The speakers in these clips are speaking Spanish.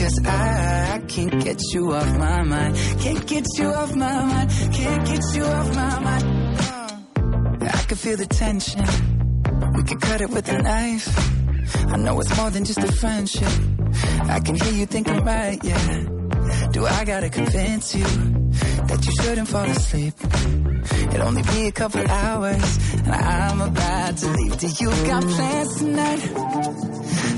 Cause I, can't get you off my mind. Can't get you off my mind. Can't get you off my mind. I can feel the tension. We could cut it with a knife. I know it's more than just a friendship. I can hear you thinking right, yeah. Do I gotta convince you that you shouldn't fall asleep? It'll only be a couple hours, and I'm about to leave. Do you got plans tonight?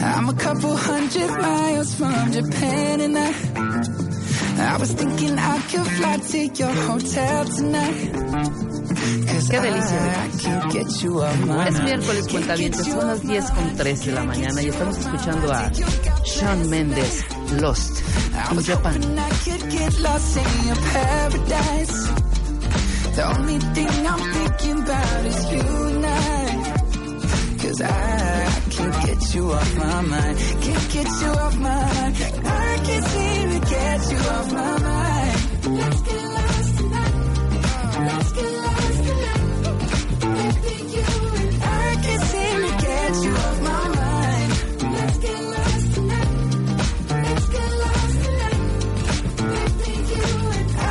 I'm a couple hundred miles from Japan, and I, I was thinking I could fly to your hotel tonight. Cause Qué delicia. Es miércoles, cuentavientes, son las 10 con 3 de la mañana y estamos escuchando a Sean Mendes, Lost, in Japan. The only thing I'm thinking about is you. Cause I, can't get you off my mind. Can't get you off my mind. I can't get you off my mind.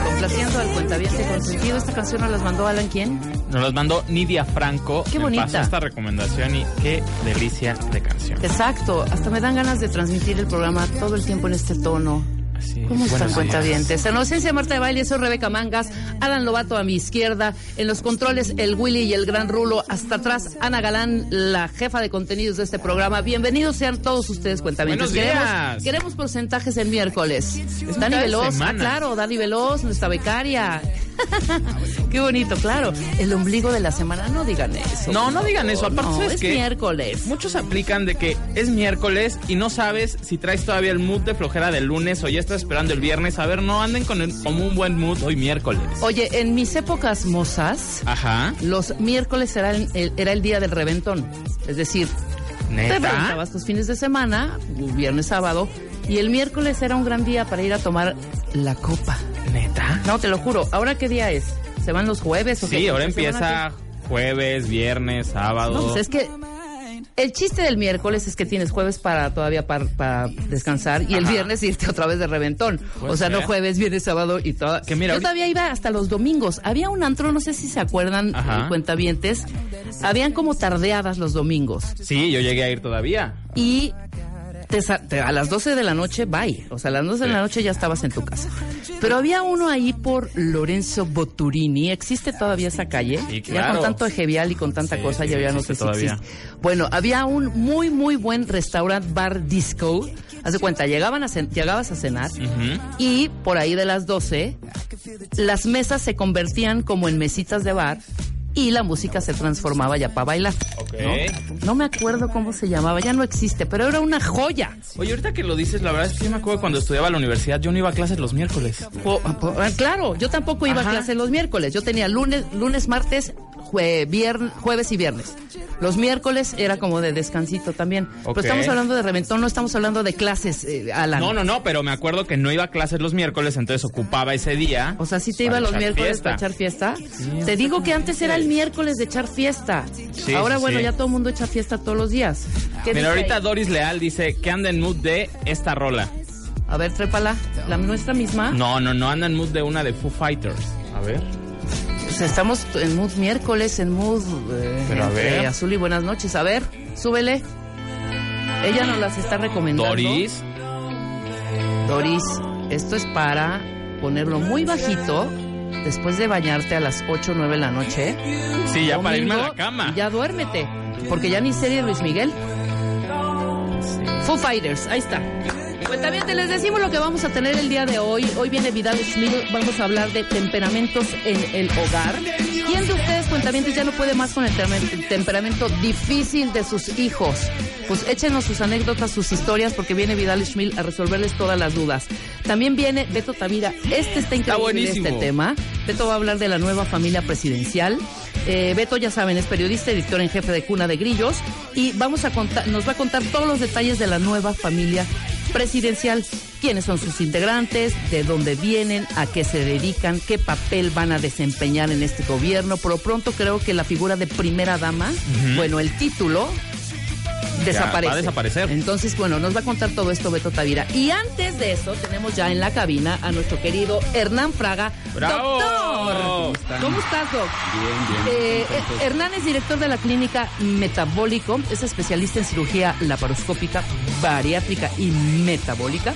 Complaciendo al cuentaviente consentido. Esta canción nos las mandó Alan, ¿quién? Nos las mandó Nidia Franco. Qué me bonita. pasó esta recomendación y qué delicia de canción. Exacto, hasta me dan ganas de transmitir el programa todo el tiempo en este tono. Así, ¿Cómo están, cuentavientes? En ausencia Marta de Baile, soy Rebeca Mangas, Alan Lobato a mi izquierda, en los controles el Willy y el Gran Rulo, hasta atrás Ana Galán, la jefa de contenidos de este programa. Bienvenidos sean todos ustedes, cuentavientes. Buenos días. Queremos, queremos porcentajes en miércoles. Dani Veloz, ah, claro, Dani Veloz, nuestra becaria. Qué bonito, claro. El ombligo de la semana, no digan eso. No, no digan eso. Aparte, no, ¿sabes es miércoles. Muchos aplican de que es miércoles y no sabes si traes todavía el mood de flojera del lunes o ya estás esperando el viernes. A ver, no anden con el- como un buen mood hoy miércoles. Oye, en mis épocas mozas, Ajá. Los miércoles era el, el- era el día del reventón. Es decir, te ¿Neta? reventabas tus fines de semana, viernes, sábado, y el miércoles era un gran día para ir a tomar la copa. ¿Neta? No, te lo juro. ¿Ahora qué día es? ¿Se van los jueves o? Sí, ahora ¿Qué semana empieza jueves, viernes, sábado. No, pues es que el chiste del miércoles es que tienes jueves para todavía para, para descansar y el Ajá. viernes irte otra vez de reventón. O sea, no jueves, viernes, sábado y todo. Que mira, Yo todavía iba hasta los domingos. Había un antro, no sé si se acuerdan, eh, cuentavientes. Habían como tardeadas los domingos. Sí, yo llegué a ir todavía. y te sa- te- a las 12 de la noche, bye. O sea, a las 12 de la noche ya estabas en tu casa. Pero había uno ahí por Lorenzo Boturini. ¿Existe todavía esa calle? Sí, Ya con tanto egevial y con tanta Sí, cosa, sí, ya, ya no sé si todavía. existe. Bueno, había un muy, muy buen restaurant bar disco. Haz de cuenta, llegaban a llegabas a cenar y por ahí de las 12, las mesas se convertían como en mesitas de bar y la música se transformaba ya para bailar. Ok. ¿no? No me acuerdo cómo se llamaba, ya no existe, pero era una joya. Oye, ahorita que lo dices, la verdad es que yo me acuerdo cuando estudiaba en la universidad, yo no iba a clases los miércoles. Po- po- ah, claro, yo tampoco iba Ajá. a clase los miércoles. Yo tenía lunes, lunes, martes, jue- vier- jueves y viernes. Los miércoles era como de descansito también. Pero estamos hablando de reventón, no estamos hablando de clases, eh, Alan. No, no, no, pero me acuerdo que no iba a clases los miércoles, entonces ocupaba ese día. O sea, si te iba los miércoles fiesta. para echar fiesta. te digo que antes era el miércoles de echar fiesta. Sí, Ahora, sí, bueno, sí. ya todo el mundo echa fiesta todos los días. ¿Qué Mira, dice ahorita ahí? Doris Leal dice que anda en mood de esta rola. A ver, trépala. ¿La nuestra misma? No, no, no, anda en mood de una de Foo Fighters. A ver. Pues estamos en mood miércoles, en mood eh, entre azul y buenas noches. A ver, súbele. Ella nos las está recomendando. Doris. Doris, esto es para ponerlo muy bajito después de bañarte a las 8 o 9 de la noche, Sí, ya para irme a la cama. ya duérmete, porque ya ni serie Luis Miguel. Foo Fighters, ahí está. Pues también te les decimos lo que vamos a tener el día de hoy. Hoy viene Vidal Schmil, vamos a hablar de temperamentos en el hogar. ¿Quién de ustedes, cuentamientos, ya no puede más con el tem- temperamento difícil de sus hijos? Pues échenos sus anécdotas, sus historias, porque viene Vidal Schmil a resolverles todas las dudas. También viene Beto Tavira. Este está increíble, buenísimo. este tema. Beto va a hablar de la nueva familia presidencial. Eh, Beto, ya saben, es periodista, editor en jefe de Cuna de Grillos y vamos a contar, nos va a contar todos los detalles de la nueva familia presidencial. Quiénes son sus integrantes, de dónde vienen, a qué se dedican, qué papel van a desempeñar en este gobierno. Por lo pronto creo que la figura de primera dama, bueno, el título desaparece. va a desaparecer. Entonces, bueno, nos va a contar todo esto Beto Tavira. Y antes de eso, tenemos ya en la cabina a nuestro querido Hernán Fraga. ¡Bravo! ¡Doctor! ¿Cómo estás, Doc? Bien, bien. Eh, eh, Hernán es director de la clínica Metabólico, es especialista en cirugía laparoscópica, bariátrica y metabólica.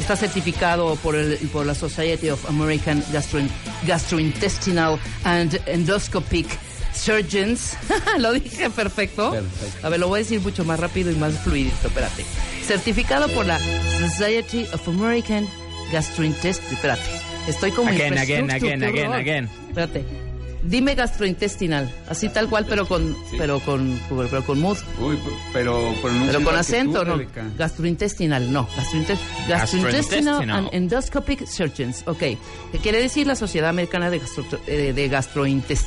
Está certificado por, el, por la Society of American Gastro- Gastrointestinal and Endoscopic Surgeons. lo dije perfecto. Perfecto. A ver, lo voy a decir mucho más rápido y más fluidito, espérate. Certificado por la Society of American Gastrointestinal. Espérate, estoy como Again, again, again, again, again. Espérate. Dime gastrointestinal, así tal cual, pero con, Sí. pero con, pero con mood, Uy, pero pero con acento, tú, ¿no? Rebeca. Gastrointestinal, no. Gastrointes- Gastrointestinal. gastrointestinal and Endoscopic Surgeons, ok. ¿Qué quiere decir la Sociedad Americana de, Gastro, eh, de Gastrointes-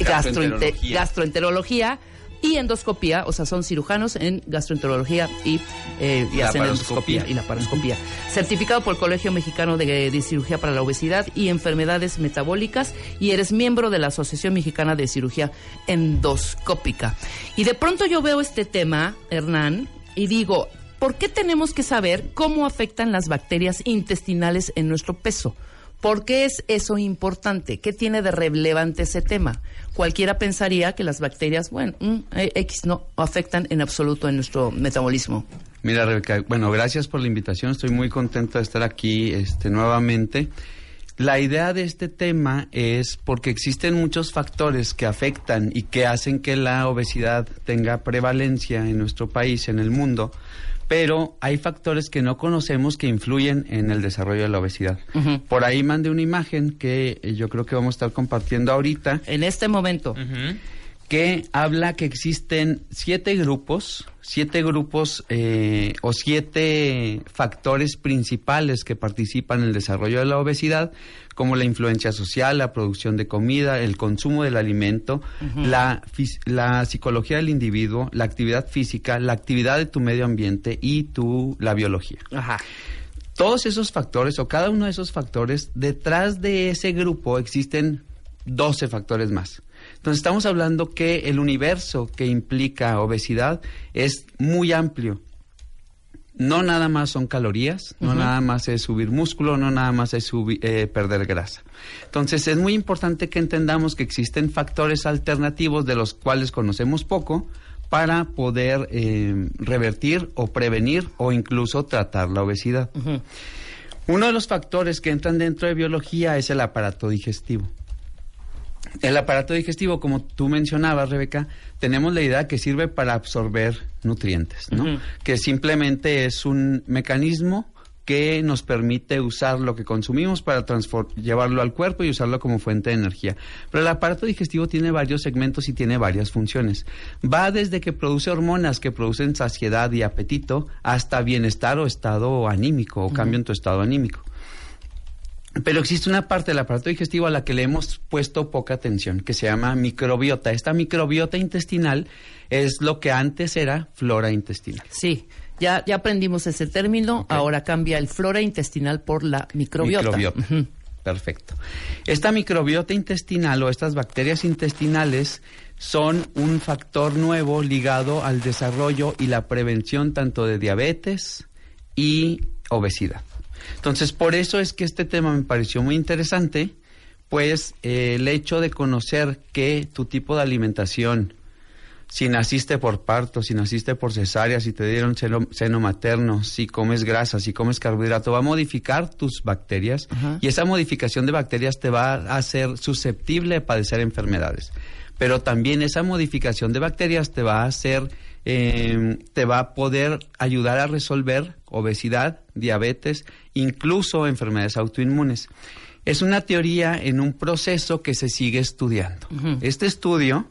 gastrointe- Gastroenterología. gastroenterología y endoscopía, o sea, son cirujanos en gastroenterología y, eh, y Y hacen laparoscopía. endoscopía y laparoscopía. Certificado por el Colegio Mexicano de, de Cirugía para la Obesidad y Enfermedades Metabólicas y eres miembro de la Asociación Mexicana de Cirugía Endoscópica. Y de pronto yo veo este tema, Hernán, y digo, ¿por qué tenemos que saber cómo afectan las bacterias intestinales en nuestro peso? ¿Por qué es eso importante? ¿Qué tiene de relevante ese tema? Cualquiera pensaría que las bacterias, bueno, mm, eh, X no afectan en absoluto en nuestro metabolismo. Mira, Rebeca, bueno, gracias por la invitación. Estoy muy contento de estar aquí este, nuevamente. La idea de este tema es porque existen muchos factores que afectan y que hacen que la obesidad tenga prevalencia en nuestro país, en el mundo, pero hay factores que no conocemos que influyen en el desarrollo de la obesidad. Por ahí mandé una imagen que yo creo que vamos a estar compartiendo ahorita. En este momento. Que habla que existen siete grupos, siete grupos eh, o siete factores principales que participan en el desarrollo de la obesidad, como la influencia social, la producción de comida, el consumo del alimento, la, la psicología del individuo, la actividad física, la actividad de tu medio ambiente y tu, la biología Ajá. todos esos factores o cada uno de esos factores, detrás de ese grupo existen 12 factores más. Entonces estamos hablando que el universo que implica obesidad es muy amplio. No nada más son calorías, no nada más es subir músculo, no nada más es eh, perder grasa. Entonces es muy importante que entendamos que existen factores alternativos de los cuales conocemos poco para poder eh, revertir o prevenir o incluso tratar la obesidad. Uno de los factores que entran dentro de biología es el aparato digestivo. El aparato digestivo, como tú mencionabas, Rebeca, tenemos la idea que sirve para absorber nutrientes, ¿no? Que simplemente es un mecanismo que nos permite usar lo que consumimos para llevarlo al cuerpo y usarlo como fuente de energía. Pero el aparato digestivo tiene varios segmentos y tiene varias funciones. Va desde que produce hormonas que producen saciedad y apetito hasta bienestar o estado anímico o cambio en tu estado anímico. Pero existe una parte del aparato digestivo a la que le hemos puesto poca atención, que se llama microbiota. Esta microbiota intestinal es lo que antes era flora intestinal. Sí, ya, ya aprendimos ese término. Ahora cambia el flora intestinal por la microbiota. Microbiota. Perfecto. Esta microbiota intestinal o estas bacterias intestinales son un factor nuevo ligado al desarrollo y la prevención tanto de diabetes y obesidad. Entonces, por eso es que este tema me pareció muy interesante, pues eh, el hecho de conocer que tu tipo de alimentación si naciste por parto, si naciste por cesárea, si te dieron seno, seno materno, si comes grasa, si comes carbohidrato, va a modificar tus bacterias y esa modificación de bacterias te va a hacer susceptible a padecer enfermedades. Pero también esa modificación de bacterias te va a hacer, eh, te va a poder ayudar a resolver obesidad, diabetes, incluso enfermedades autoinmunes. Es una teoría en un proceso que se sigue estudiando. Este estudio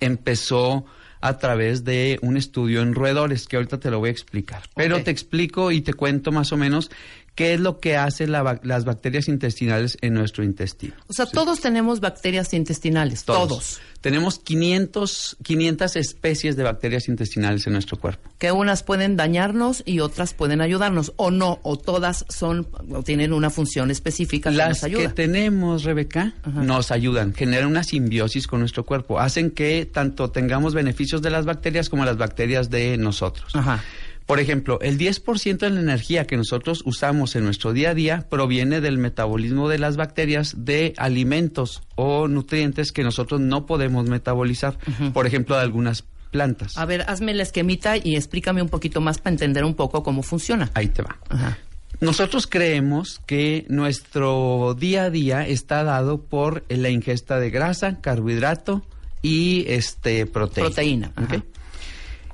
empezó a través de un estudio en roedores, que ahorita te lo voy a explicar. Pero te explico y te cuento más o menos qué es lo que hacen las bacterias intestinales en nuestro intestino. O sea, todos tenemos bacterias intestinales, todos. Tenemos 500, 500 especies de bacterias intestinales en nuestro cuerpo. Que unas pueden dañarnos y otras pueden ayudarnos, o no, o todas son, o tienen una función específica que Las nos que ayuda. tenemos, Rebeca, nos ayudan, generan una simbiosis con nuestro cuerpo, hacen que tanto tengamos beneficios de las bacterias como las bacterias de nosotros. Ajá. Por ejemplo, el 10% de la energía que nosotros usamos en nuestro día a día proviene del metabolismo de las bacterias de alimentos o nutrientes que nosotros no podemos metabolizar, por ejemplo, de algunas plantas. A ver, hazme la esquemita y explícame un poquito más para entender un poco cómo funciona. Ahí te va. Ajá. Nosotros creemos que nuestro día a día está dado por la ingesta de grasa, carbohidrato y este proteína. Proteína, ajá.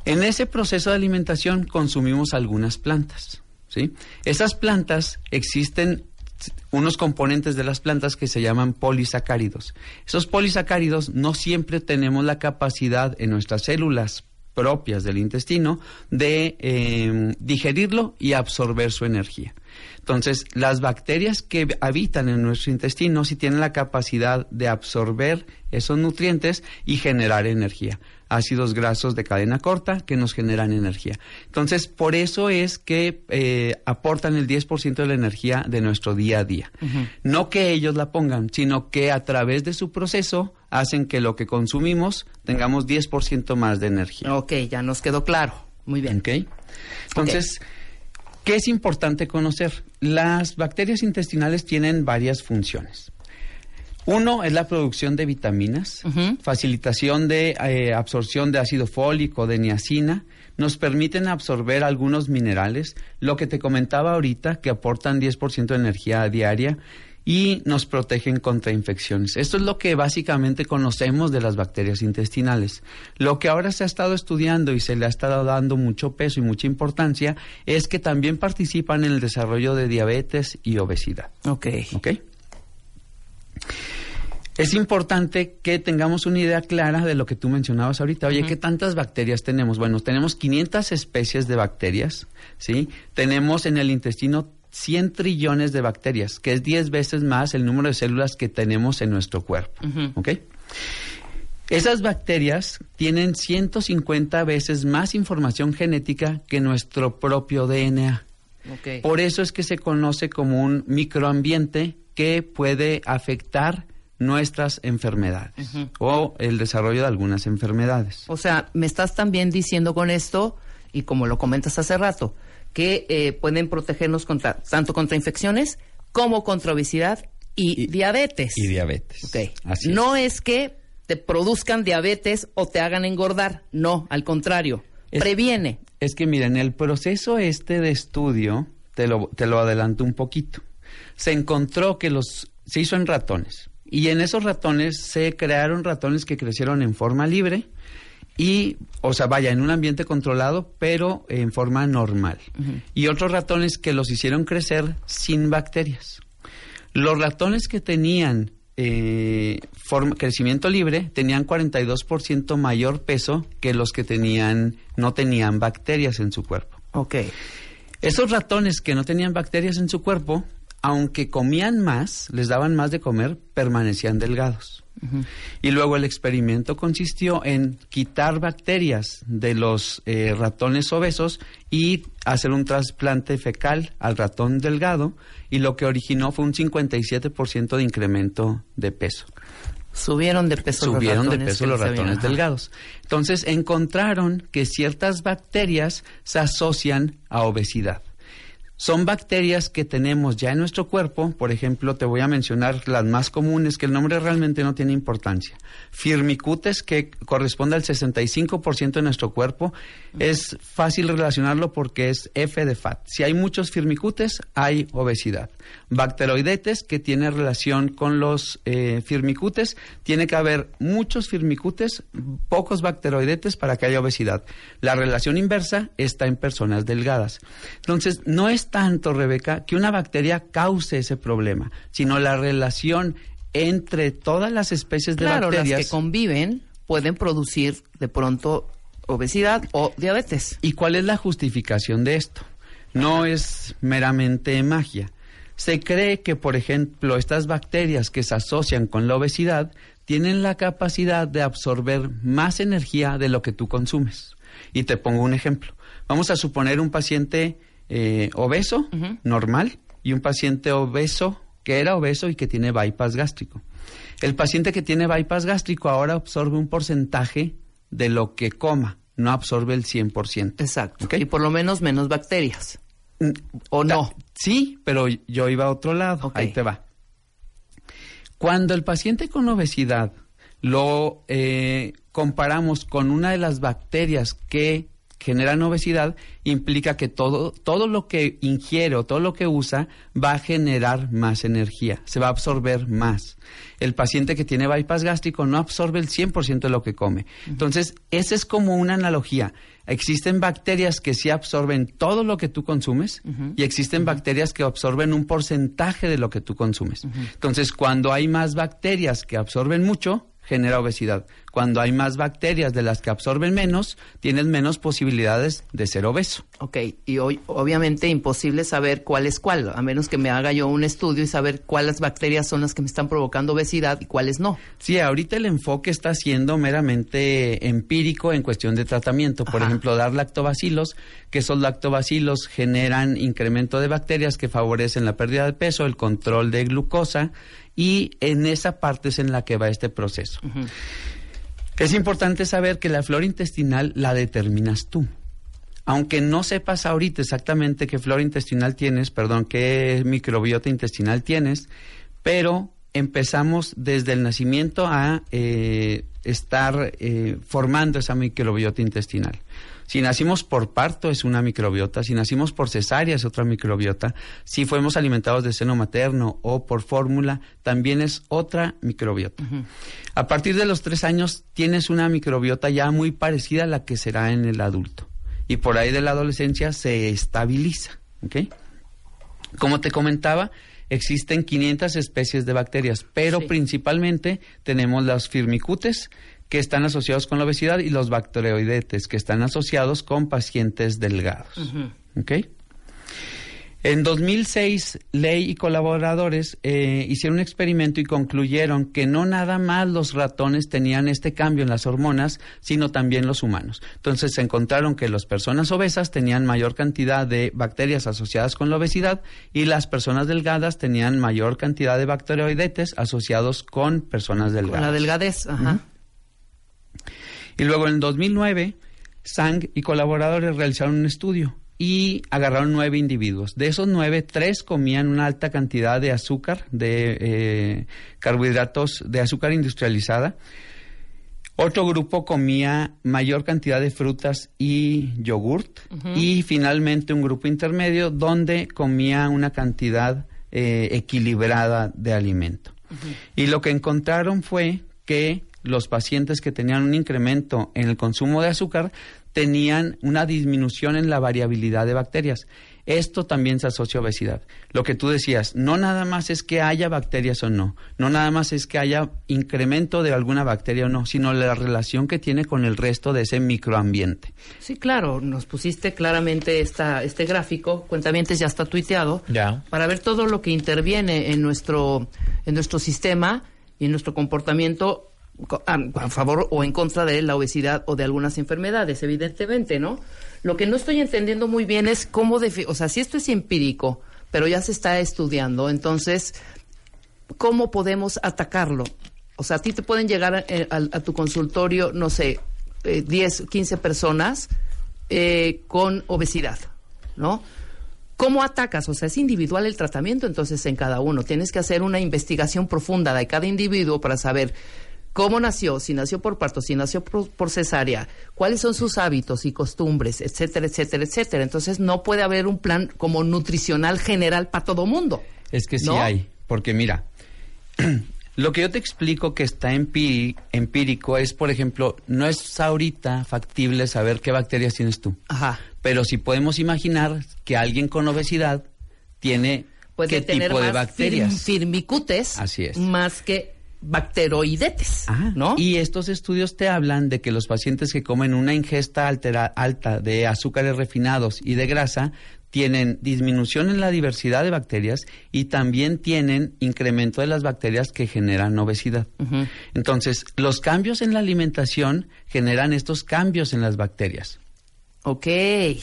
En ese proceso de alimentación consumimos algunas plantas, ¿sí? Esas plantas existen unos componentes de las plantas que se llaman polisacáridos. Esos polisacáridos no siempre tenemos la capacidad en nuestras células propias del intestino de eh, digerirlo y absorber su energía. Entonces, las bacterias que habitan en nuestro intestino sí tienen la capacidad de absorber esos nutrientes y generar energía. Ácidos grasos de cadena corta que nos generan energía. Entonces, por eso es que eh, aportan el 10% de la energía de nuestro día a día. No que ellos la pongan, sino que a través de su proceso hacen que lo que consumimos tengamos 10% más de energía. Ok, ya nos quedó claro. Muy bien. ¿Ok? Entonces, ¿qué es importante conocer? Las bacterias intestinales tienen varias funciones. Uno es la producción de vitaminas, facilitación de eh, absorción de ácido fólico, de niacina, nos permiten absorber algunos minerales, lo que te comentaba ahorita, que aportan 10% de energía diaria y nos protegen contra infecciones. Esto es lo que básicamente conocemos de las bacterias intestinales. Lo que ahora se ha estado estudiando y se le ha estado dando mucho peso y mucha importancia es que también participan en el desarrollo de diabetes y obesidad. Ok. ¿Ok? Es importante que tengamos una idea clara de lo que tú mencionabas ahorita. Oye, ¿qué tantas bacterias tenemos? Bueno, tenemos 500 especies de bacterias, ¿sí? Tenemos en el intestino 100 trillones de bacterias, que es 10 veces más el número de células que tenemos en nuestro cuerpo, ¿ok? Esas bacterias tienen 150 veces más información genética que nuestro propio DNA. Por eso es que se conoce como un microambiente que puede afectar nuestras enfermedades o el desarrollo de algunas enfermedades. O sea, me estás también diciendo con esto, y como lo comentas hace rato, que eh, pueden protegernos contra tanto contra infecciones como contra obesidad y, Y- diabetes. Y diabetes. Ok. Así no es. es que te produzcan diabetes o te hagan engordar. No, al contrario. Es- Previene. Es que miren, el proceso este de estudio, te lo, te lo adelanto un poquito. Se encontró que los, se hizo en ratones. Y en esos ratones se crearon ratones que crecieron en forma libre y, o sea, vaya, en un ambiente controlado, pero en forma normal. Y otros ratones que los hicieron crecer sin bacterias. Los ratones que tenían eh, crecimiento libre tenían 42% mayor peso que los que tenían no tenían bacterias en su cuerpo. Ok. Esos ratones que no tenían bacterias en su cuerpo, aunque comían más, les daban más de comer, permanecían delgados. Y luego el experimento consistió en quitar bacterias de los eh, ratones obesos y hacer un trasplante fecal al ratón delgado y lo que originó fue un 57% de incremento de peso. Subieron de peso Subieron los de ratones. peso que los ratones delgados. Entonces encontraron que ciertas bacterias se asocian a obesidad. Son bacterias que tenemos ya en nuestro cuerpo, por ejemplo, te voy a mencionar las más comunes, que el nombre realmente no tiene importancia. Firmicutes, que corresponde al 65% de nuestro cuerpo, es fácil relacionarlo porque es F de FAT. Si hay muchos firmicutes, hay obesidad. Bacteroidetes, que tiene relación con los eh, firmicutes, tiene que haber muchos firmicutes, pocos bacteroidetes para que haya obesidad. La relación inversa está en personas delgadas. Entonces, no es tanto, Rebeca, que una bacteria cause ese problema, sino la relación entre todas las especies de Claro, las bacterias. que conviven pueden producir de pronto obesidad o diabetes. ¿Y cuál es la justificación de esto? No es meramente magia. Se cree que, por ejemplo, estas bacterias que se asocian con la obesidad tienen la capacidad de absorber más energía de lo que tú consumes. Y te pongo un ejemplo. Vamos a suponer un paciente eh, obeso, normal, y un paciente obeso que era obeso y que tiene bypass gástrico. El paciente que tiene bypass gástrico ahora absorbe un porcentaje de lo que coma, no absorbe el 100%. Exacto. Y por lo menos menos bacterias. Mm, ¿O no? Sí, pero yo iba a otro lado. Ahí te va. Cuando el paciente con obesidad lo eh, comparamos con una de las bacterias que generan obesidad, implica que todo, todo lo que ingiere o todo lo que usa va a generar más energía, se va a absorber más. El paciente que tiene bypass gástrico no absorbe el 100% de lo que come. Entonces, esa es como una analogía. Existen bacterias que sí absorben todo lo que tú consumes y existen bacterias que absorben un porcentaje de lo que tú consumes. Entonces, cuando hay más bacterias que absorben mucho, genera obesidad. Cuando hay más bacterias de las que absorben menos, tienes menos posibilidades de ser obeso. Ok, y hoy obviamente imposible saber cuál es cuál, a menos que me haga yo un estudio y saber cuáles bacterias son las que me están provocando obesidad y cuáles no. Sí, ahorita el enfoque está siendo meramente empírico en cuestión de tratamiento. Por Ajá. ejemplo, dar lactobacilos, que esos lactobacilos generan incremento de bacterias que favorecen la pérdida de peso, el control de glucosa, y en esa parte es en la que va este proceso. Es importante saber que la flora intestinal la determinas tú. Aunque no sepas ahorita exactamente qué flora intestinal tienes, perdón, qué microbiota intestinal tienes, pero empezamos desde el nacimiento a eh, estar eh, formando esa microbiota intestinal. Si nacimos por parto es una microbiota, si nacimos por cesárea es otra microbiota, si fuimos alimentados de seno materno o por fórmula también es otra microbiota. A partir de los tres años tienes una microbiota ya muy parecida a la que será en el adulto y por ahí de la adolescencia se estabiliza. ¿ok? Como te comentaba, existen 500 especies de bacterias, pero Sí. principalmente tenemos los firmicutes que están asociados con la obesidad y los bacteroidetes que están asociados con pacientes delgados. ¿ok? En 2006, Ley y colaboradores eh, hicieron un experimento y concluyeron que no nada más los ratones tenían este cambio en las hormonas, sino también los humanos. Entonces se encontraron que las personas obesas tenían mayor cantidad de bacterias asociadas con la obesidad y las personas delgadas tenían mayor cantidad de bacteroidetes asociados con personas Con delgadas. la delgadez, ajá. Y luego en 2009, Sang y colaboradores realizaron un estudio y agarraron nueve individuos. De esos nueve, tres comían una alta cantidad de azúcar, de eh, carbohidratos, de azúcar industrializada. Otro grupo comía mayor cantidad de frutas y yogurt. Y finalmente un grupo intermedio donde comía una cantidad eh, equilibrada de alimento. Y lo que encontraron fue que los pacientes que tenían un incremento en el consumo de azúcar tenían una disminución en la variabilidad de bacterias. Esto también se asocia a obesidad. Lo que tú decías, no nada más es que haya bacterias o no, no nada más es que haya incremento de alguna bacteria o no, sino la relación que tiene con el resto de ese microambiente. Sí, claro, nos pusiste claramente esta, este gráfico, cuentamientos ya está tuiteado, Ya. para ver todo lo que interviene en nuestro, en nuestro sistema y en nuestro comportamiento co- a, a favor o en contra de la obesidad o de algunas enfermedades, evidentemente, ¿no? Lo que no estoy entendiendo muy bien es cómo, o sea, si esto es empírico, pero ya se está estudiando, entonces, ¿cómo podemos atacarlo? O sea, a ti te pueden llegar eh, al- a, tu consultorio, no sé, eh, 10, 15 personas eh, con obesidad, ¿no? ¿Cómo atacas? O sea, es individual el tratamiento entonces en cada uno. Tienes que hacer una investigación profunda de cada individuo para saber cómo nació, si nació por parto, si nació por, por cesárea, cuáles son sus hábitos y costumbres, etcétera, etcétera, etcétera. Entonces no puede haber un plan como nutricional general para todo mundo. Es que sí ¿No? hay, porque mira, lo que yo te explico que está empí- empírico es, por ejemplo, no es ahorita factible saber qué bacterias tienes tú, Ajá. pero si podemos imaginar que alguien con obesidad tiene Puede qué tener tipo de más bacterias. fir- firmicutes. Así es. Más que bacteroidetes. Ajá. ¿No? Y estos estudios te hablan de que los pacientes que comen una ingesta altera- alta de azúcares refinados y de grasa tienen disminución en la diversidad de bacterias y también tienen incremento de las bacterias que generan obesidad. Entonces, los cambios en la alimentación generan estos cambios en las bacterias. Ok.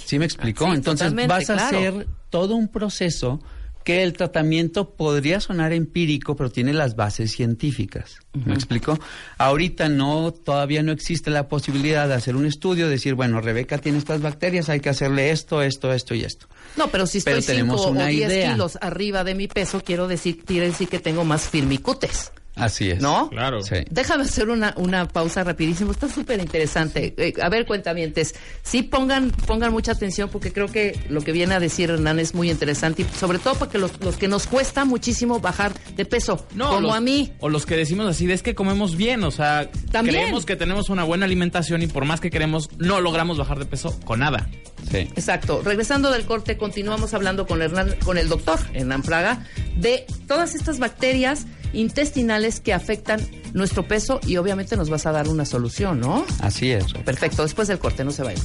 ¿Sí me explicó? Sí, Entonces vas a claro. hacer todo un proceso que el tratamiento podría sonar empírico, pero tiene las bases científicas. ¿Me explico? Ahorita no, todavía no existe la posibilidad de hacer un estudio, decir, bueno, Rebeca tiene estas bacterias, hay que hacerle esto, esto, esto y esto. No, pero si Pero estoy tenemos 5 o una 10 idea. kilos arriba de mi peso, quiero decir, quiere decir que tengo más firmicutes. Así es. ¿No? Claro. Sí. Déjame hacer una, una pausa rapidísimo. Está súper interesante. Eh, a ver, cuentamientes. Sí, pongan, pongan mucha atención porque creo que lo que viene a decir Hernán es muy interesante y sobre todo porque los, los que nos cuesta muchísimo bajar de peso, como los- a mí. O los que decimos así, de es que comemos bien, o sea, También. creemos que tenemos una buena alimentación y por más que queremos, no logramos bajar de peso con nada. Sí. Exacto. Regresando del corte, continuamos hablando con Hernán, con el doctor Hernán Praga, de todas estas bacterias intestinales que afectan nuestro peso y obviamente nos vas a dar una solución, ¿no? Así es. Perfecto, después del corte, no se vayan.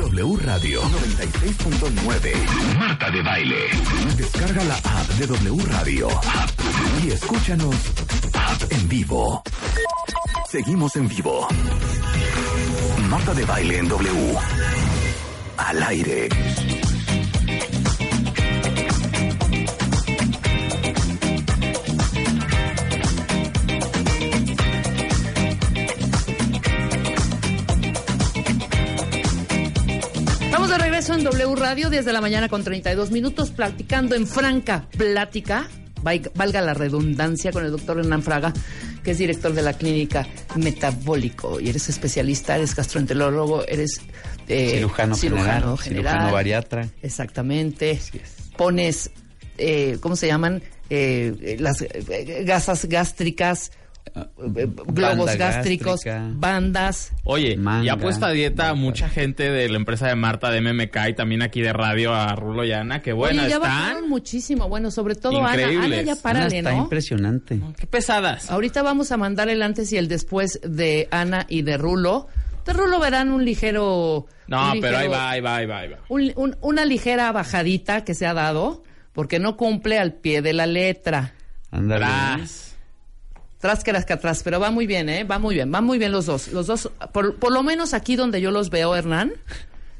W Radio 96.9. Marta de Baile. Descarga la app de W Radio. Y escúchanos en vivo. Seguimos en vivo. Marta de Baile en W. Al aire. En W Radio, 10 de la mañana con 32 minutos, platicando en franca plática, valga la redundancia, con el doctor Hernán Fraga, que es director de la clínica Metabólico. Y eres especialista, eres gastroenterólogo, eres eh, Cirujano general, cirujano bariatra. Exactamente. Pones, eh, ¿cómo se llaman? Eh, eh, las eh, gasas gástricas, globos Banda gástricos, gástrica. bandas. Oye, Manga. y ha puesto a dieta a mucha gente de la empresa de Marta de MMK y también aquí de radio a Rulo y Ana, que bueno, Oye, ya están. bajaron muchísimo. Bueno, sobre todo Ana. Ana, ya Ana párale, está ¿no? impresionante. Qué pesadas. Ahorita vamos a mandar el antes y el después de Ana y de Rulo. De Rulo verán un ligero... No, un pero ahí va, ahí va, ahí va, ahí va. un- un- una ligera bajadita que se ha dado porque no cumple al pie de la letra. Ándale. Que atrás, pero va muy bien, ¿eh? Va muy bien, van muy bien los dos. Los dos, por, por lo menos aquí donde yo los veo, Hernán,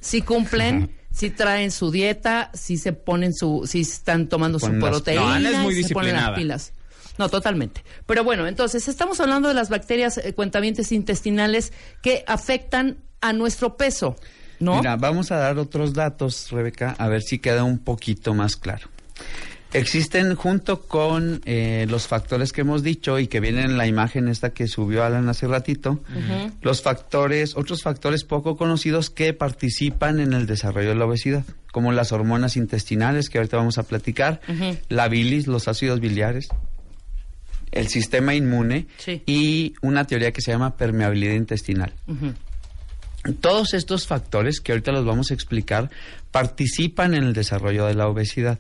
sí cumplen, sí traen su dieta, sí se ponen su, sí están tomando su las- proteína. No, es muy y se ponen las disciplinada. pilas. No, totalmente. Pero bueno, entonces estamos hablando de las bacterias eh, cuentamientos intestinales que afectan a nuestro peso, ¿no? Mira, vamos a dar otros datos, Rebeca, a ver si queda un poquito más claro. Existen junto con eh, los factores que hemos dicho y que vienen en la imagen esta que subió Alan hace ratito, los factores, otros factores poco conocidos que participan en el desarrollo de la obesidad, como las hormonas intestinales que ahorita vamos a platicar, la bilis, los ácidos biliares, el sistema inmune Sí. y una teoría que se llama permeabilidad intestinal. Todos estos factores que ahorita los vamos a explicar participan en el desarrollo de la obesidad.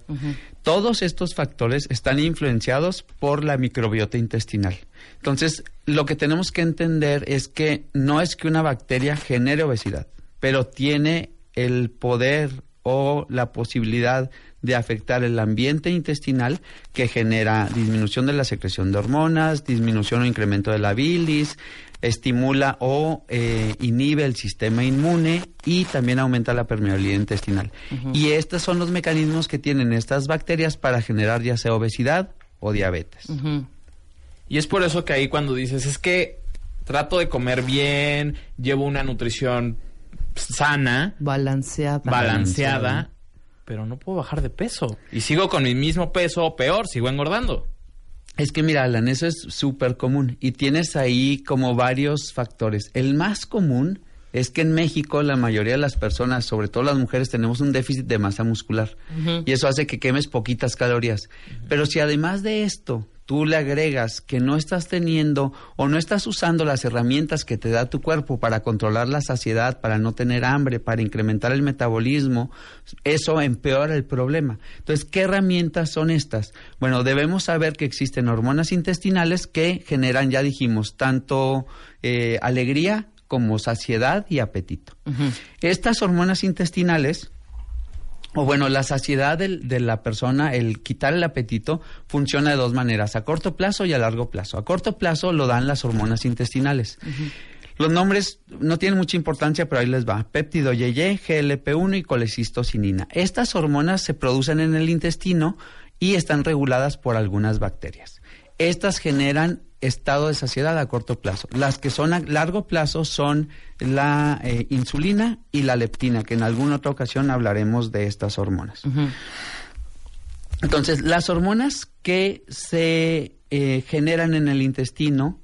Todos estos factores están influenciados por la microbiota intestinal. Entonces, lo que tenemos que entender es que no es que una bacteria genere obesidad, pero tiene el poder o la posibilidad de afectar el ambiente intestinal que genera disminución de la secreción de hormonas, disminución o incremento de la bilis, estimula o eh, inhibe el sistema inmune y también aumenta la permeabilidad intestinal. Y estos son los mecanismos que tienen estas bacterias para generar ya sea obesidad o diabetes. Y es por eso que ahí cuando dices, es que trato de comer bien, llevo una nutrición sana, Balanceada. balanceada, pero no puedo bajar de peso. Y sigo con mi mismo peso o peor, sigo engordando. Es que mira, Alan, eso es súper común y tienes ahí como varios factores. El más común es que en México la mayoría de las personas, sobre todo las mujeres, tenemos un déficit de masa muscular y eso hace que quemes poquitas calorías. Pero si además de esto tú le agregas que no estás teniendo o no estás usando las herramientas que te da tu cuerpo para controlar la saciedad, para no tener hambre, para incrementar el metabolismo, eso empeora el problema. Entonces, ¿qué herramientas son estas? Bueno, debemos saber que existen hormonas intestinales que generan, ya dijimos, tanto eh, alegría como saciedad y apetito. Estas hormonas intestinales o bueno, la saciedad de la persona, el quitar el apetito, funciona de dos maneras, a corto plazo y a largo plazo. A corto plazo lo dan las hormonas intestinales. Los nombres no tienen mucha importancia, pero ahí les va. Péptido YY, GLP-1 y colecistocinina. Estas hormonas se producen en el intestino y están reguladas por algunas bacterias. Estas generan estado de saciedad a corto plazo. Las que son a largo plazo son la eh, insulina y la leptina, que en alguna otra ocasión hablaremos de estas hormonas. Entonces, las hormonas que se eh, generan en el intestino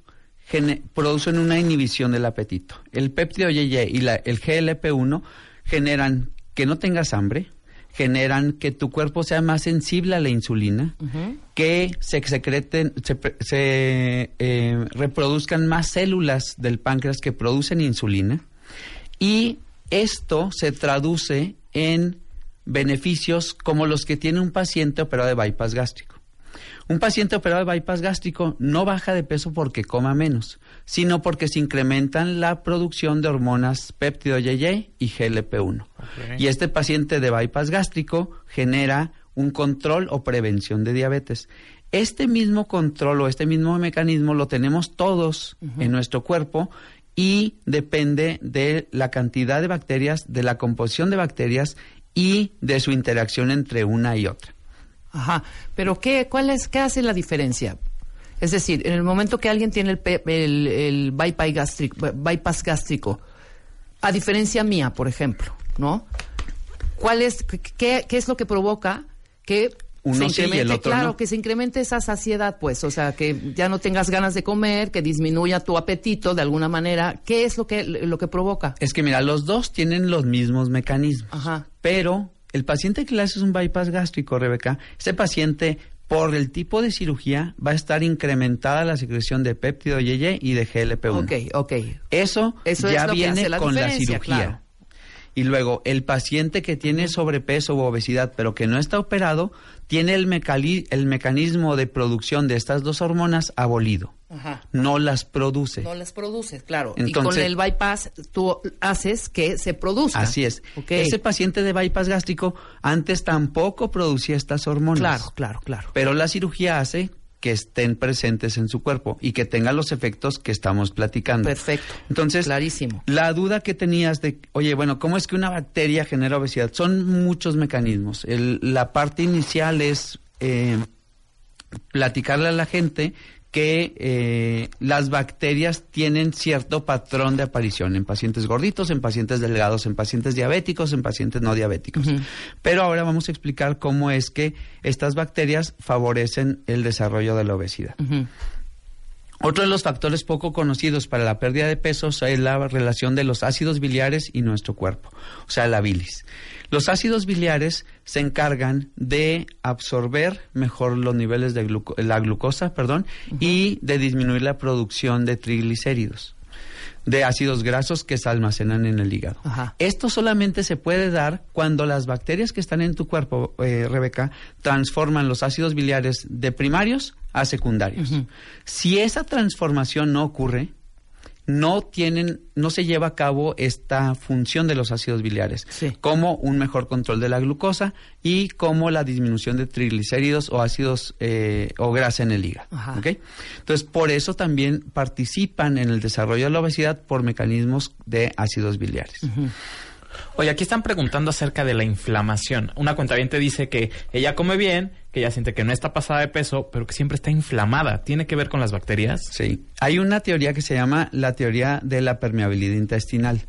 producen una inhibición del apetito. El péptido YY y la, el GLP-1 generan que no tengas hambre, generan que tu cuerpo sea más sensible a la insulina, que se secreten, se, eh, reproduzcan más células del páncreas que producen insulina y esto se traduce en beneficios como los que tiene un paciente operado de bypass gástrico. Un paciente operado de bypass gástrico no baja de peso porque coma menos, sino porque se incrementan la producción de hormonas péptido YY y GLP-1. Y este paciente de bypass gástrico genera un control o prevención de diabetes. Este mismo control o este mismo mecanismo lo tenemos todos en nuestro cuerpo y depende de la cantidad de bacterias, de la composición de bacterias y de su interacción entre una y otra. Ajá, pero ¿qué, cuál es, ¿qué hace la diferencia? Es decir, en el momento que alguien tiene el, el, bypass, gástrico, bypass gástrico, a diferencia mía, por ejemplo, ¿no? ¿Cuál es, qué, qué es lo que provoca que uno se incremente, el otro claro, que se incremente esa saciedad, pues, o sea, que ya no tengas ganas de comer, que disminuya tu apetito de alguna manera. ¿Qué es lo que lo que provoca? Es que mira, los dos tienen los mismos mecanismos, Ajá. pero el paciente que le hace un bypass gástrico, Rebeca, ese paciente por el tipo de cirugía va a estar incrementada la secreción de péptido YY y de GLP-1. Ok, ok. Eso, Eso ya es viene la con la cirugía. claro. Y luego, el paciente que tiene sobrepeso u obesidad, pero que no está operado, tiene el, mecali- el mecanismo de producción de estas dos hormonas abolido. Ajá. No las produce. No las produces, claro. y con el bypass tú haces que se produzca. Así es. Ok. Ese paciente de bypass gástrico antes tampoco producía estas hormonas. Claro, claro, claro. Pero la cirugía hace que estén presentes en su cuerpo y que tengan los efectos que estamos platicando. Perfecto. Entonces, Clarísimo. la duda que tenías de, oye, bueno, ¿cómo es que una bacteria genera obesidad? Son muchos mecanismos. El- la parte inicial es eh, platicarle a la gente que eh, las bacterias tienen cierto patrón de aparición en pacientes gorditos, en pacientes delgados, en pacientes diabéticos, en pacientes no diabéticos. Pero ahora vamos a explicar cómo es que estas bacterias favorecen el desarrollo de la obesidad. Otro de los factores poco conocidos para la pérdida de peso es la relación de los ácidos biliares y nuestro cuerpo, o sea, la bilis. Los ácidos biliares se encargan de absorber mejor los niveles de gluco- la glucosa, perdón, y de disminuir la producción de triglicéridos, de ácidos grasos que se almacenan en el hígado. Ajá. Esto solamente se puede dar cuando las bacterias que están en tu cuerpo, eh, Rebeca, transforman los ácidos biliares de primarios a secundarios. Si esa transformación no ocurre, no tienen, no se lleva a cabo esta función de los ácidos biliares, Sí. como un mejor control de la glucosa y como la disminución de triglicéridos o ácidos eh, o grasa en el hígado. Entonces, por eso también participan en el desarrollo de la obesidad por mecanismos de ácidos biliares. Oye, aquí están preguntando acerca de la inflamación. Una cuentaviente dice que ella come bien, que ella siente que no está pasada de peso, pero que siempre está inflamada. ¿Tiene que ver con las bacterias? Sí. Hay una teoría que se llama la teoría de la permeabilidad intestinal.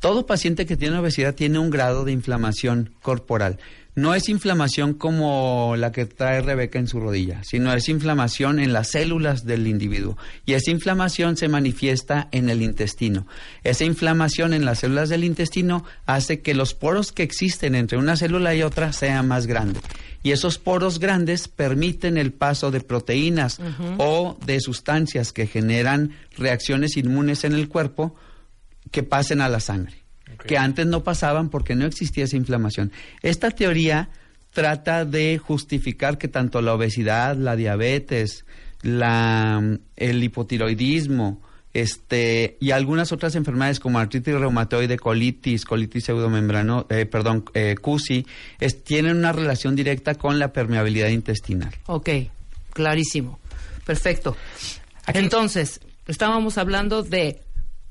Todo paciente que tiene obesidad tiene un grado de inflamación corporal. No es inflamación como la que trae Rebeca en su rodilla, sino es inflamación en las células del individuo. Y esa inflamación se manifiesta en el intestino. Esa inflamación en las células del intestino hace que los poros que existen entre una célula y otra sean más grandes. Y esos poros grandes permiten el paso de proteínas o de sustancias que generan reacciones inmunes en el cuerpo que pasen a la sangre que antes no pasaban porque no existía esa inflamación. Esta teoría trata de justificar que tanto la obesidad, la diabetes, la, el hipotiroidismo, este y algunas otras enfermedades como artritis reumatoide, colitis, colitis pseudomembrano, eh, perdón, eh, CUSI, tienen una relación directa con la permeabilidad intestinal. Ok, clarísimo, perfecto. Entonces, estábamos hablando de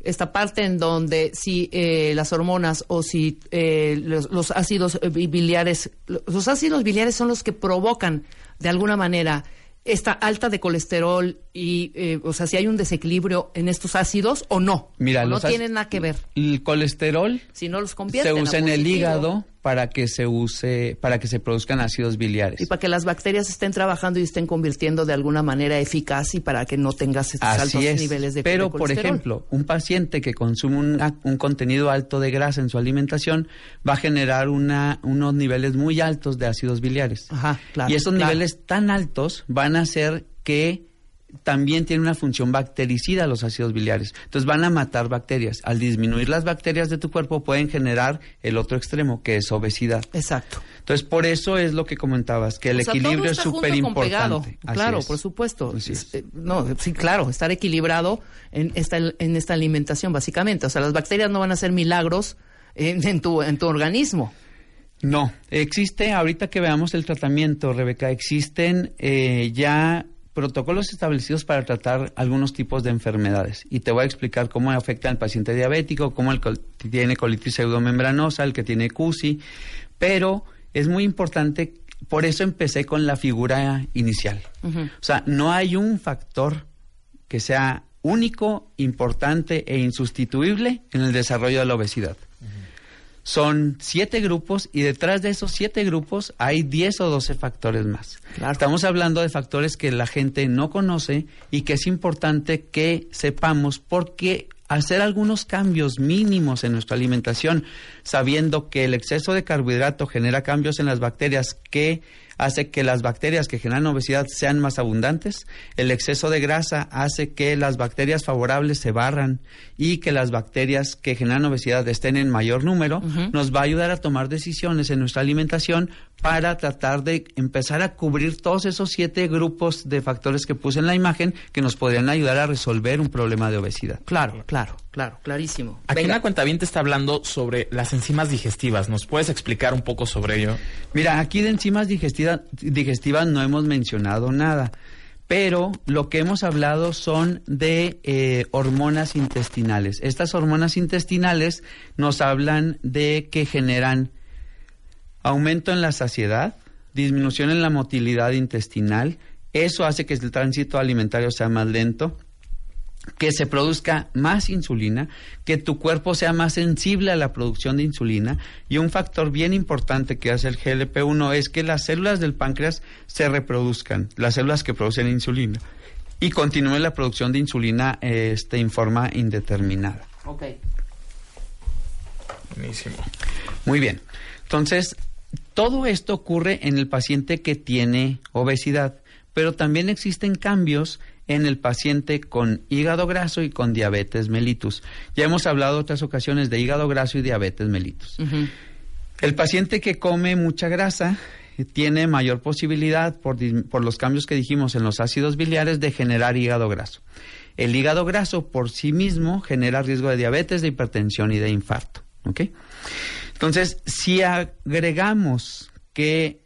esta parte en donde si eh, las hormonas o si eh, los, ácidos eh, biliares, los ácidos biliares son los que provocan de alguna manera esta alta de colesterol y, eh, o sea, si hay un desequilibrio en estos ácidos o no. Mira, no tienen nada que ver. El colesterol si no los se usa en el hígado para que se use, para que se produzcan ácidos biliares. Y para que las bacterias estén trabajando y estén convirtiendo de alguna manera eficaz y para que no tengas estos altos niveles de Pero, por ejemplo, un paciente que consume un, contenido alto de grasa en su alimentación va a generar una, unos niveles muy altos de ácidos biliares. Ajá, claro. Y esos niveles tan altos van a hacer que también tiene una función bactericida los ácidos biliares. Entonces van a matar bacterias. Al disminuir las bacterias de tu cuerpo pueden generar el otro extremo, que es obesidad. Exacto. Entonces por eso es lo que comentabas, que el equilibrio es súper importante. Claro, por supuesto. Eh, no, sí, claro, estar equilibrado en esta, en esta alimentación, básicamente. O sea, las bacterias no van a hacer milagros en, tu, en tu organismo. No, existe, ahorita que veamos el tratamiento, Rebeca, existen eh, ya protocolos establecidos para tratar algunos tipos de enfermedades. Y te voy a explicar cómo afecta al paciente diabético, cómo el que tiene colitis pseudomembranosa, el que tiene CUSI, pero es muy importante, por eso empecé con la figura inicial. O sea, no hay un factor que sea único, importante e insustituible en el desarrollo de la obesidad. Son siete grupos y detrás de esos siete grupos hay diez o doce factores más. Estamos hablando de factores que la gente no conoce y que es importante que sepamos porque hacer algunos cambios mínimos en nuestra alimentación, sabiendo que el exceso de carbohidrato genera cambios en las bacterias que hace que las bacterias que generan obesidad sean más abundantes, el exceso de grasa hace que las bacterias favorables se barran y que las bacterias que generan obesidad estén en mayor número, nos va a ayudar a tomar decisiones en nuestra alimentación para tratar de empezar a cubrir todos esos siete grupos de factores que puse en la imagen que nos podrían ayudar a resolver un problema de obesidad. Claro, claro, claro, clarísimo. Aquí Venga. una cuenta te está hablando sobre las enzimas digestivas. ¿Nos puedes explicar un poco sobre ello? Mira, aquí de enzimas digestivas no hemos mencionado nada pero lo que hemos hablado son de eh, hormonas intestinales. Estas hormonas intestinales nos hablan de que generan aumento en la saciedad, disminución en la motilidad intestinal, eso hace que el tránsito alimentario sea más lento, que se produzca más insulina, que tu cuerpo sea más sensible a la producción de insulina y un factor bien importante que hace el GLP-1 es que las células del páncreas se reproduzcan, las células que producen insulina y continúe la producción de insulina este, en forma indeterminada. Ok. Buenísimo. Muy bien. Entonces, todo esto ocurre en el paciente que tiene obesidad, pero también existen cambios en el paciente con hígado graso y con diabetes mellitus. Ya hemos hablado otras ocasiones de hígado graso y diabetes mellitus. El paciente que come mucha grasa eh, tiene mayor posibilidad, por, por, los cambios que dijimos en los ácidos biliares, de generar hígado graso. El hígado graso por sí mismo genera riesgo de diabetes, de hipertensión y de infarto. ¿okay? Entonces, si agregamos que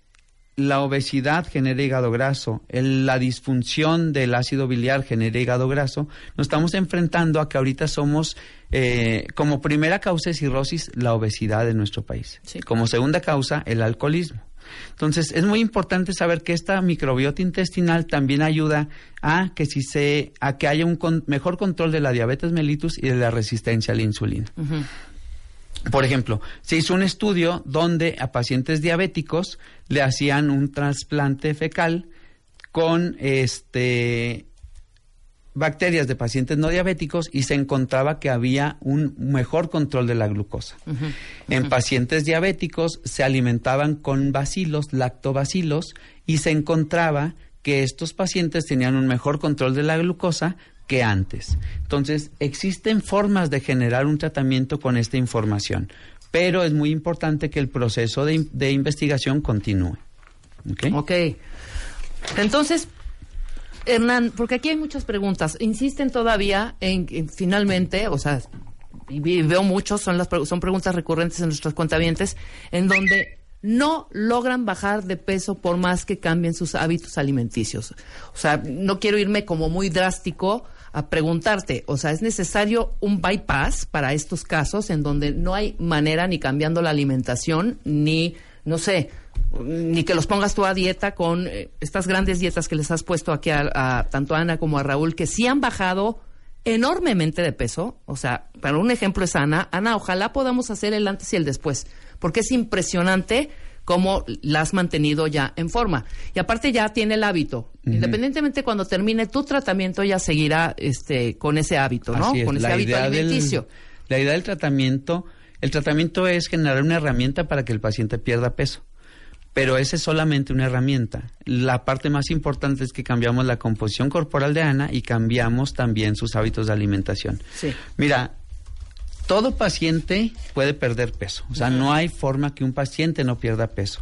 la obesidad genera hígado graso, la disfunción del ácido biliar genera hígado graso, nos estamos enfrentando a que ahorita somos, eh, como primera causa de cirrosis, la obesidad en nuestro país. Como segunda causa, el alcoholismo. Entonces, es muy importante saber que esta microbiota intestinal también ayuda a que si se, a que haya un mejor control de la diabetes mellitus y de la resistencia a la insulina. Por ejemplo, se hizo un estudio donde a pacientes diabéticos le hacían un trasplante fecal con este bacterias de pacientes no diabéticos y se encontraba que había un mejor control de la glucosa. En pacientes diabéticos se alimentaban con bacilos, lactobacilos, y se encontraba que estos pacientes tenían un mejor control de la glucosa antes. Entonces, existen formas de generar un tratamiento con esta información, pero es muy importante que el proceso de, investigación continúe. ¿Ok? Ok. Entonces, Hernán, porque aquí hay muchas preguntas. Insisten todavía en, en finalmente, o sea, y veo muchos, son, las, son preguntas recurrentes en nuestros cuentavientes, en donde no logran bajar de peso por más que cambien sus hábitos alimenticios. O sea, no quiero irme como muy drástico a preguntarte, o sea, ¿es necesario un bypass para estos casos en donde no hay manera ni cambiando la alimentación, ni, no sé, ni que los pongas tú a dieta con eh, estas grandes dietas que les has puesto aquí a, a tanto a Ana como a Raúl, que sí han bajado enormemente de peso. O sea, para un ejemplo es Ana. Ana, ojalá podamos hacer el antes y el después, porque es impresionante cómo la has mantenido ya en forma. Y aparte ya tiene el hábito. Independientemente cuando termine tu tratamiento, ya seguirá este con ese hábito, ¿no? Es, Con ese la hábito idea del- alimenticio. la idea del tratamiento, el tratamiento es generar una herramienta para que el paciente pierda peso. Pero esa es solamente una herramienta. La parte más importante es que cambiamos la composición corporal de Ana y cambiamos también sus hábitos de alimentación. Sí. Mira, todo paciente puede perder peso. O sea, no hay forma que un paciente no pierda peso.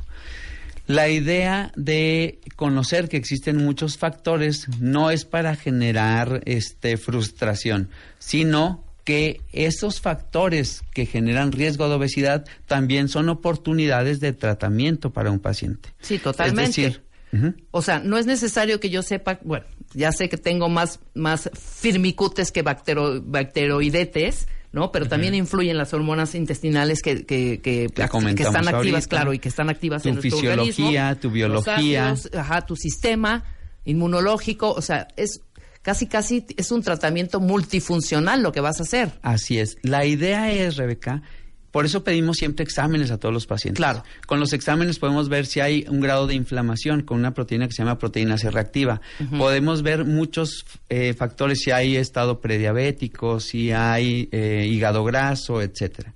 La idea de conocer que existen muchos factores no es para generar este frustración, sino que esos factores que generan riesgo de obesidad también son oportunidades de tratamiento para un paciente. Sí, totalmente. Es decir, O sea, no es necesario que yo sepa, bueno, ya sé que tengo más, más firmicutes que bactero, bacteroidetes, ¿no? Pero también influyen las hormonas intestinales que, que, que, que están activas, ahorita. claro, y que están activas Tu en nuestro fisiología, organismo. tu Los biología. ácidos, ajá, tu sistema inmunológico, o sea, es casi, casi es un tratamiento multifuncional lo que vas a hacer. Así es. La idea es, Rebeca, por eso pedimos siempre exámenes a todos los pacientes. Claro. Con los exámenes podemos ver si hay un grado de inflamación con una proteína que se llama proteína C reactiva. Podemos ver muchos eh, factores, si hay estado prediabético, si hay eh, hígado graso, etcétera.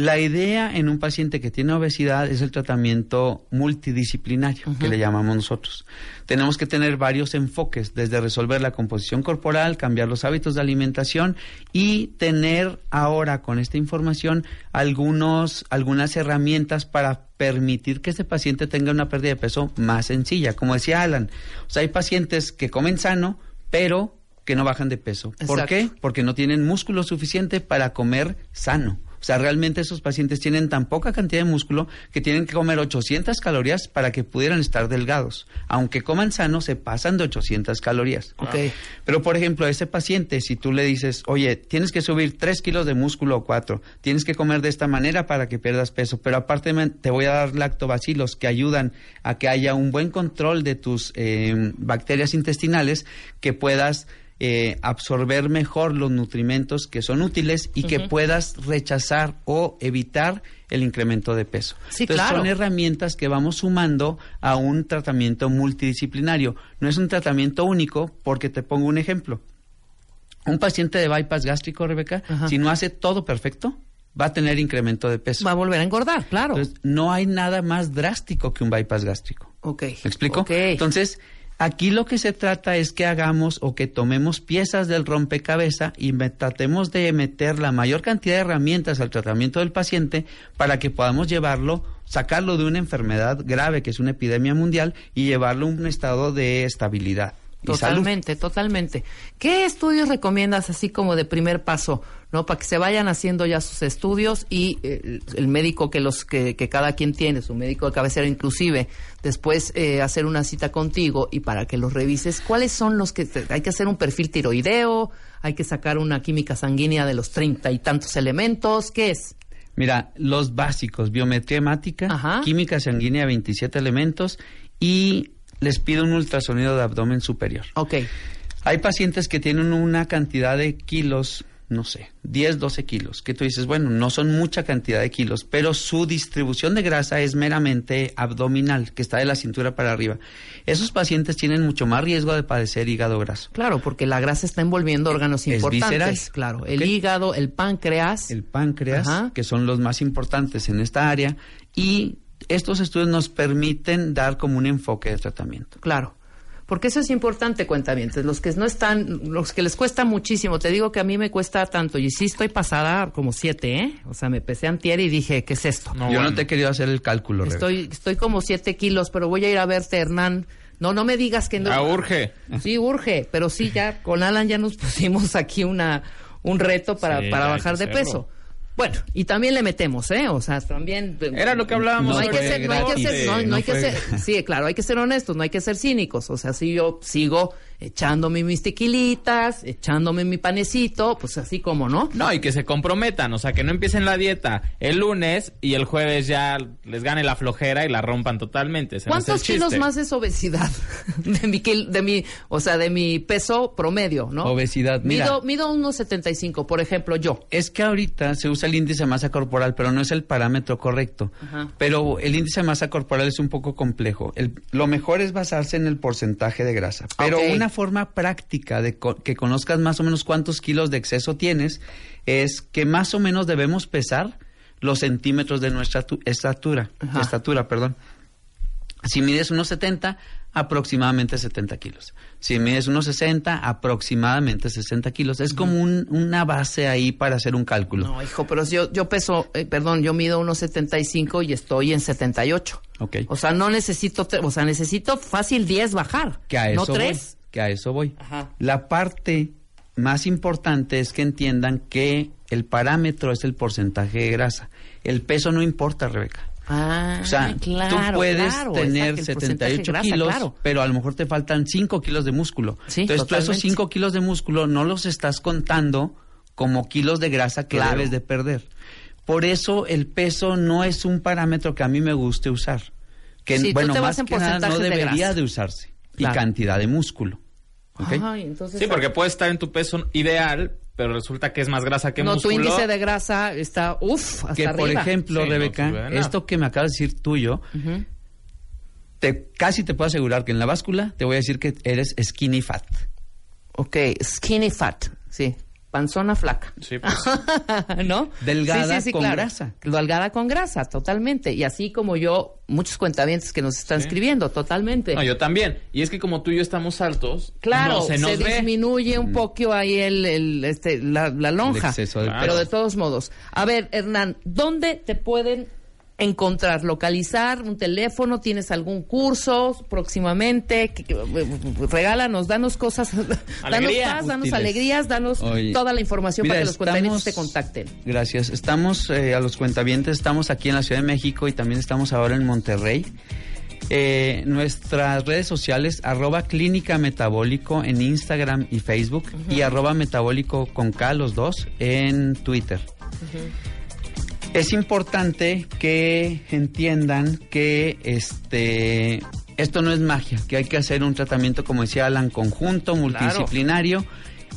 La idea en un paciente que tiene obesidad es el tratamiento multidisciplinario, que le llamamos nosotros. Tenemos que tener varios enfoques, desde resolver la composición corporal, cambiar los hábitos de alimentación y tener ahora con esta información algunos, algunas herramientas para permitir que ese paciente tenga una pérdida de peso más sencilla. Como decía Alan, o sea, hay pacientes que comen sano, pero que no bajan de peso. ¿Por qué? Porque no tienen músculo suficiente para comer sano. O sea, realmente esos pacientes tienen tan poca cantidad de músculo que tienen que comer 800 calorías para que pudieran estar delgados. Aunque coman sano, se pasan de 800 calorías. Ok. Pero, por ejemplo, a ese paciente, si tú le dices, oye, tienes que subir 3 kilos de músculo o 4, tienes que comer de esta manera para que pierdas peso, pero aparte te voy a dar lactobacilos que ayudan a que haya un buen control de tus eh, bacterias intestinales, que puedas eh, absorber mejor los nutrimentos que son útiles y que puedas rechazar o evitar el incremento de peso. Sí, Entonces, claro. son herramientas que vamos sumando a un tratamiento multidisciplinario. No es un tratamiento único porque te pongo un ejemplo. Un paciente de bypass gástrico, Rebeca, si no hace todo perfecto, va a tener incremento de peso. Va a volver a engordar, claro. Entonces, no hay nada más drástico que un bypass gástrico. ok. ¿Me explico? Ok. Entonces, aquí lo que se trata es que hagamos o que tomemos piezas del rompecabezas y tratemos de meter la mayor cantidad de herramientas al tratamiento del paciente para que podamos llevarlo, sacarlo de una enfermedad grave que es una epidemia mundial y llevarlo a un estado de estabilidad. Salud. Totalmente, totalmente. ¿Qué estudios recomiendas así como de primer paso, no, para que se vayan haciendo ya sus estudios y eh, el médico que los que, que cada quien tiene, su médico de cabecera inclusive, después eh, hacer una cita contigo y para que los revises, ¿cuáles son los que te- hay que hacer un perfil tiroideo, hay que sacar una química sanguínea de los treinta y tantos elementos, ¿qué es? Mira, los básicos, biometría hemática, Ajá. química sanguínea, 27 elementos y les pido un ultrasonido de abdomen superior. Ok, Hay pacientes que tienen una cantidad de kilos no sé, 10, 12 kilos, que tú dices, bueno, no son mucha cantidad de kilos, pero su distribución de grasa es meramente abdominal, que está de la cintura para arriba. Esos pacientes tienen mucho más riesgo de padecer hígado graso. Claro, porque la grasa está envolviendo órganos Es importantes. visceral. Claro, el hígado, el páncreas. El páncreas, Ajá. que son los más importantes en esta área, y estos estudios nos permiten dar como un enfoque de tratamiento. Claro. Porque eso es importante, cuentavientes. Los que no están, los que les cuesta muchísimo, te digo que a mí me cuesta tanto, y sí estoy pasada como siete, ¿eh? O sea, me pesé antier y dije, ¿qué es esto? No, Yo bueno. no te he querido hacer el cálculo, Rebeca. Estoy, estoy como siete kilos, pero voy a ir a verte, Hernán. No, no me digas que no. Ah, urge. Sí, urge, pero sí, ya con Alan ya nos pusimos aquí una, un reto para, Sí, para bajar que de hacerlo. peso. Bueno, y también le metemos, ¿eh? O sea, también... Era lo que hablábamos. No hay que ser, no hay que gratis. ser, no, no No hay que fue- ser, sí, claro, hay que ser honestos, no hay que ser cínicos. O sea, si yo sigo echándome mis tequilitas, echándome mi panecito, pues así como, ¿no? No, y que se comprometan, o sea, que no empiecen la dieta el lunes y el jueves ya les gane la flojera y la rompan totalmente. Ese ¿Cuántos kilos más es obesidad? De mi, de mi, o sea, de mi peso promedio, ¿no? Obesidad, mira. Mido, mido unos 75, por ejemplo, yo. Es que ahorita se usa el índice de masa corporal, pero no es el parámetro correcto. Ajá. Pero el índice de masa corporal es un poco complejo. El- lo mejor es basarse en el porcentaje de grasa. Pero una forma práctica de que conozcas más o menos cuántos kilos de exceso tienes es que más o menos debemos pesar los centímetros de nuestra tu- estatura. Ajá. Estatura, perdón. Si mides unos 70, aproximadamente 70 kilos. Si mides unos 60, aproximadamente 60 kilos. Es como un- una base ahí para hacer un cálculo. No, hijo, pero si yo, yo peso, eh, perdón, yo mido unos 75 y estoy en 78. Ok. O sea, no necesito, o sea, necesito fácil 10 bajar. Que a eso no voy. 3. Que a eso voy. Ajá. La parte más importante es que entiendan que el parámetro es el porcentaje de grasa. El peso no importa, Rebeca. Ah, O sea, claro, tú puedes claro, tener exacto, el porcentaje 78 de grasa, kilos, claro. pero a lo mejor te faltan 5 kilos de músculo. Sí, Entonces tú esos totalmente. 5 kilos de músculo no los estás contando como kilos de grasa que debes de perder. Por eso el peso no es un parámetro que a mí me guste usar. Que, Sí, bueno, más que nada no de debería de, usarse. Claro. Y cantidad de músculo. ¿ok? Ay, entonces, Sí, porque puedes estar en tu peso ideal, pero resulta que es más grasa que no, músculo. tu índice de grasa está, uff, hasta que por arriba. ejemplo, Sí, no Rebeca, esto que me acabas de decir tuyo, te, casi te puedo asegurar que en la báscula te voy a decir que eres skinny fat. Ok, skinny fat, sí. Panzona flaca. Sí, pues. ¿No? Delgada con grasa. Delgada con grasa, totalmente. Y así como yo, muchos cuentavientes que nos están Sí. escribiendo, totalmente. No, yo también. Y es que como tú y yo estamos altos, Claro, no se nos ve. disminuye un poco ahí el, el, este, la, la lonja. El exceso de Claro. Pero de todos modos. A ver, Hernán, ¿dónde te pueden encontrar, localizar un teléfono? ¿Tienes algún curso próximamente? Que- que- Regálanos, danos cosas, danos paz, danos Útiles. alegrías, danos Oye, toda la información mira, para que los cuentavientes te contacten. Gracias. Estamos eh, a los cuentavientes, estamos aquí en la Ciudad de México y también estamos ahora en Monterrey. Eh, nuestras redes sociales, arroba clínica metabólico en Instagram y Facebook y arroba metabólico con K los dos en Twitter. Es importante que entiendan que este esto no es magia, que hay que hacer un tratamiento, como decía Alan, conjunto, multidisciplinario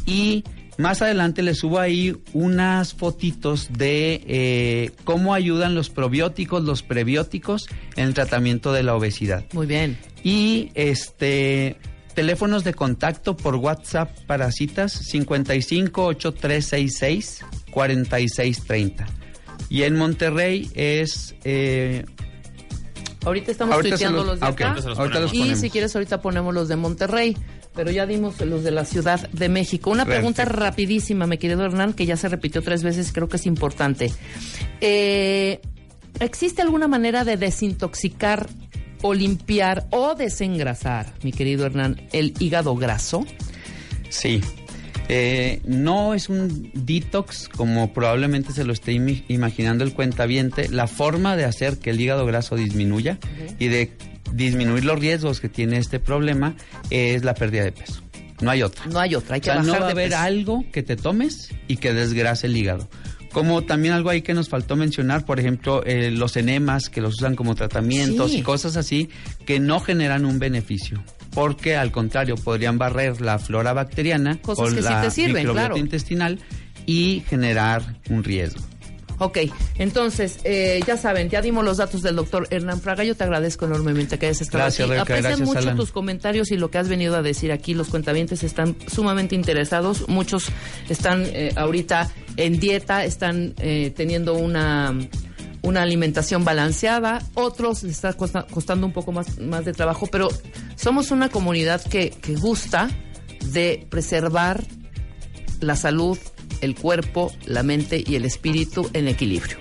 y más adelante les subo ahí unas fotitos de eh, cómo ayudan los probióticos, los prebióticos en el tratamiento de la obesidad. Muy bien. Y este teléfonos de contacto por WhatsApp para citas 55 8366 4630. Y en Monterrey es eh, Ahorita estamos ahorita tuiteando los- los de ah, ok, acá. los ahorita los Y si quieres, ahorita ponemos los de Monterrey. Pero ya dimos los de la Ciudad de México. Una pregunta rapidísima, mi querido Hernán, que ya se repitió tres veces, creo que es importante. Eh, ¿Existe alguna manera de desintoxicar o limpiar o desengrasar, mi querido Hernán, el hígado graso? Sí. Eh, no es un detox como probablemente se lo esté imaginando el cuentaviente. La forma de hacer que el hígado graso disminuya y de disminuir los riesgos que tiene este problema es la pérdida de peso. No hay otra. No hay otra, hay O que sea, bajar no va a de haber peso. algo que te tomes y que desgrase el hígado. Como también algo ahí que nos faltó mencionar, por ejemplo, eh, los enemas que los usan como tratamientos Sí. y cosas así que no generan un beneficio. Porque al contrario, podrían barrer la flora bacteriana Cosas o que sí la te sirven, microbiota claro. intestinal y generar un riesgo. Ok, entonces, eh, ya saben, ya dimos los datos del doctor Hernán Fraga. Yo te agradezco enormemente que hayas estado Gracias, aquí. Rebeca, Aprecian gracias, mucho Alan. tus comentarios y lo que has venido a decir aquí. Los cuentavientes están sumamente interesados. Muchos están eh, ahorita en dieta, están eh, teniendo una una alimentación balanceada, otros les está costa- costando un poco más, más de trabajo, pero somos una comunidad que, que gusta de preservar la salud, el cuerpo, la mente y el espíritu en equilibrio.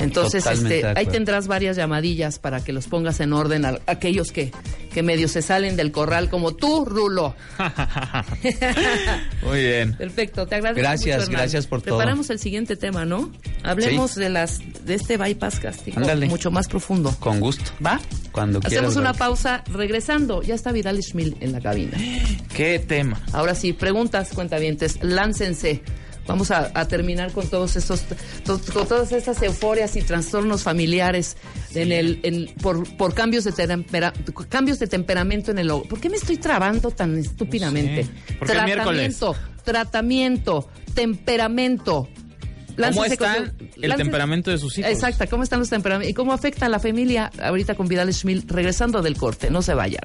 Entonces, este, ahí tendrás varias llamadillas para que los pongas en orden a aquellos que, que medio se salen del corral, como tú, Rulo. Muy bien. Perfecto, te agradezco. Gracias, mucho, gracias por todo. Preparamos el siguiente tema, ¿no? Hablemos Sí. de las de este bypass gástrico Ándale. mucho más profundo. Con gusto. ¿Va? Cuando quieras, Hacemos una pausa. Regresando, ya está Vidal Schmil en la cabina. ¿Qué tema? Ahora sí, preguntas, cuentavientes, láncense. Vamos a, a terminar con todos estos, to- con todas estas euforias y trastornos familiares en el, en- por, por cambios de tempera- cambios de temperamento en el. ¿Por qué me estoy trabando tan estúpidamente? Tratamiento, tratamiento, temperamento. ¿Cómo Láncense con está su- el temperamento de sus hijos? Exacto, ¿cómo están los temperamentos? ¿Y cómo afecta a la familia ahorita con Vidal Schmil regresando del corte? No se vayan.